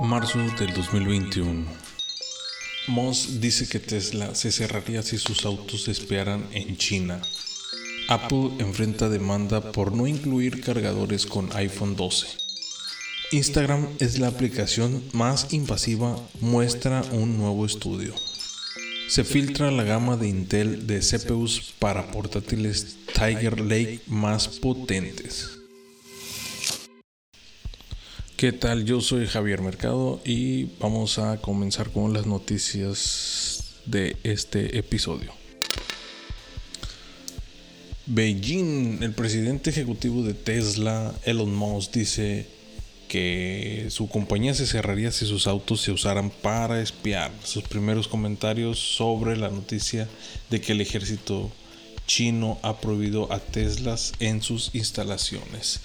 Marzo del 2021. Moss dice que Tesla se cerraría si sus autos se espiaran en China. Apple enfrenta demanda por no incluir cargadores con iPhone 12. Instagram es la aplicación más invasiva, muestra un nuevo estudio. Se filtra la gama de Intel de CPUs para portátiles Tiger Lake más potentes. ¿Qué tal? Yo soy Javier Mercado y vamos a comenzar con las noticias de este episodio. Beijing, el presidente ejecutivo de Tesla, Elon Musk, dice que su compañía se cerraría si sus autos se usaran para espiar. Sus primeros comentarios sobre la noticia de que el ejército chino ha prohibido a Teslas en sus instalaciones.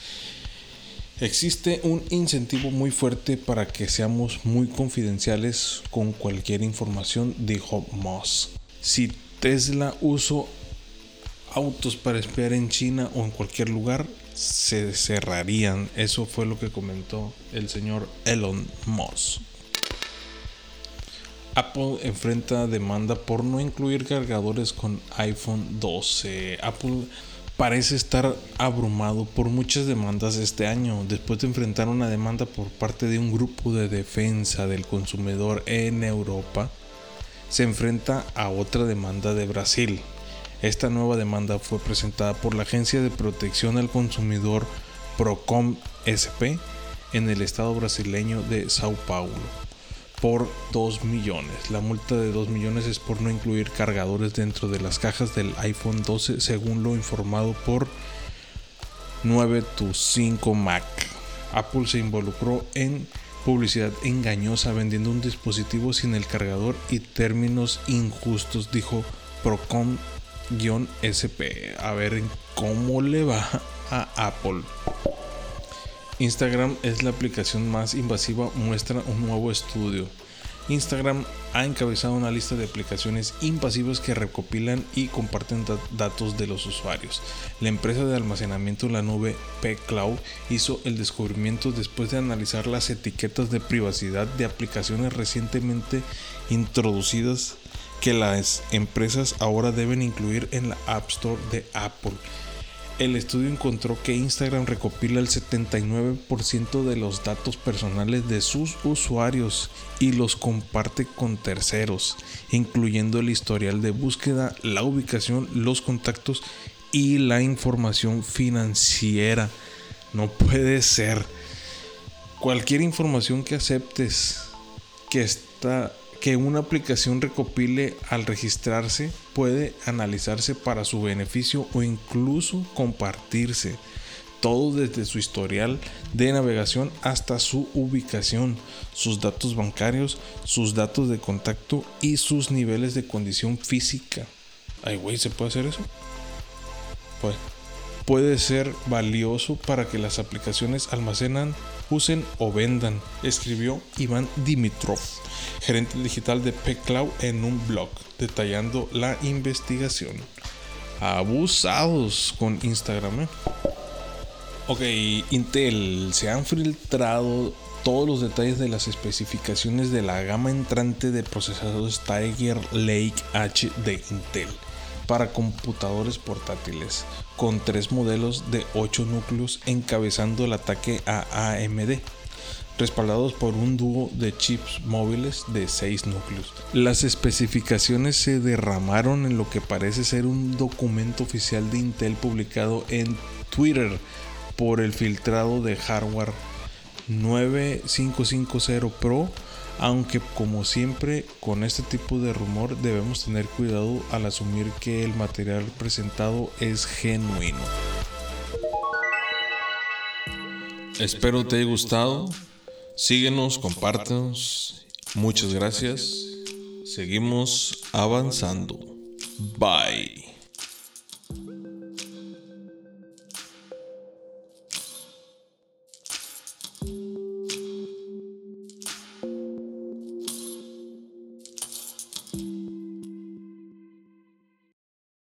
Existe un incentivo muy fuerte para que seamos muy confidenciales con cualquier información, dijo Moss. Si Tesla usó autos para espiar en China o en cualquier lugar, se cerrarían. Eso fue lo que comentó el señor Elon Musk. Apple enfrenta demanda por no incluir cargadores con iPhone 12. Apple parece estar abrumado por muchas demandas este año, después de enfrentar una demanda por parte de un grupo de defensa del consumidor en Europa, se enfrenta a otra demanda de Brasil. Esta nueva demanda fue presentada por la Agencia de Protección al Consumidor Procom SP en el estado brasileño de Sao Paulo por 2 millones. La multa de 2 millones es por no incluir cargadores dentro de las cajas del iPhone 12 según lo informado por 9to5 Mac. Apple se involucró en publicidad engañosa vendiendo un dispositivo sin el cargador y términos injustos, dijo Procom-SP. A ver cómo le va a Apple. Instagram es la aplicación más invasiva, muestra un nuevo estudio. Instagram ha encabezado una lista de aplicaciones invasivas que recopilan y comparten datos de los usuarios. La empresa de almacenamiento en la nube pCloud hizo el descubrimiento después de analizar las etiquetas de privacidad de aplicaciones recientemente introducidas que las empresas ahora deben incluir en la App Store de Apple. El estudio encontró que Instagram recopila el 79% de los datos personales de sus usuarios y los comparte con terceros, incluyendo el historial de búsqueda, la ubicación, los contactos y la información financiera. No puede ser. Cualquier información que aceptes que está que una aplicación recopile al registrarse puede analizarse para su beneficio o incluso compartirse. Todo desde su historial de navegación hasta su ubicación, sus datos bancarios, sus datos de contacto y sus niveles de condición física. Ay, güey, ¿se puede hacer eso? Pues puede ser valioso para que las aplicaciones almacenan, usen o vendan, escribió Iván Dimitrov, gerente digital de PCloud en un blog, detallando la investigación. Abusados con Instagram. ¿eh? Ok, Intel se han filtrado todos los detalles de las especificaciones de la gama entrante de procesadores Tiger Lake H de Intel para computadores portátiles, con tres modelos de 8 núcleos encabezando el ataque a AMD respaldados por un dúo de chips móviles de 6 núcleos. Las especificaciones se derramaron en lo que parece ser un documento oficial de Intel publicado en Twitter por el filtrado de hardware 9550 Pro aunque como siempre con este tipo de rumor debemos tener cuidado al asumir que el material presentado es genuino. Espero te haya gustado. Síguenos, compártenos. Muchas gracias. Seguimos avanzando. Bye.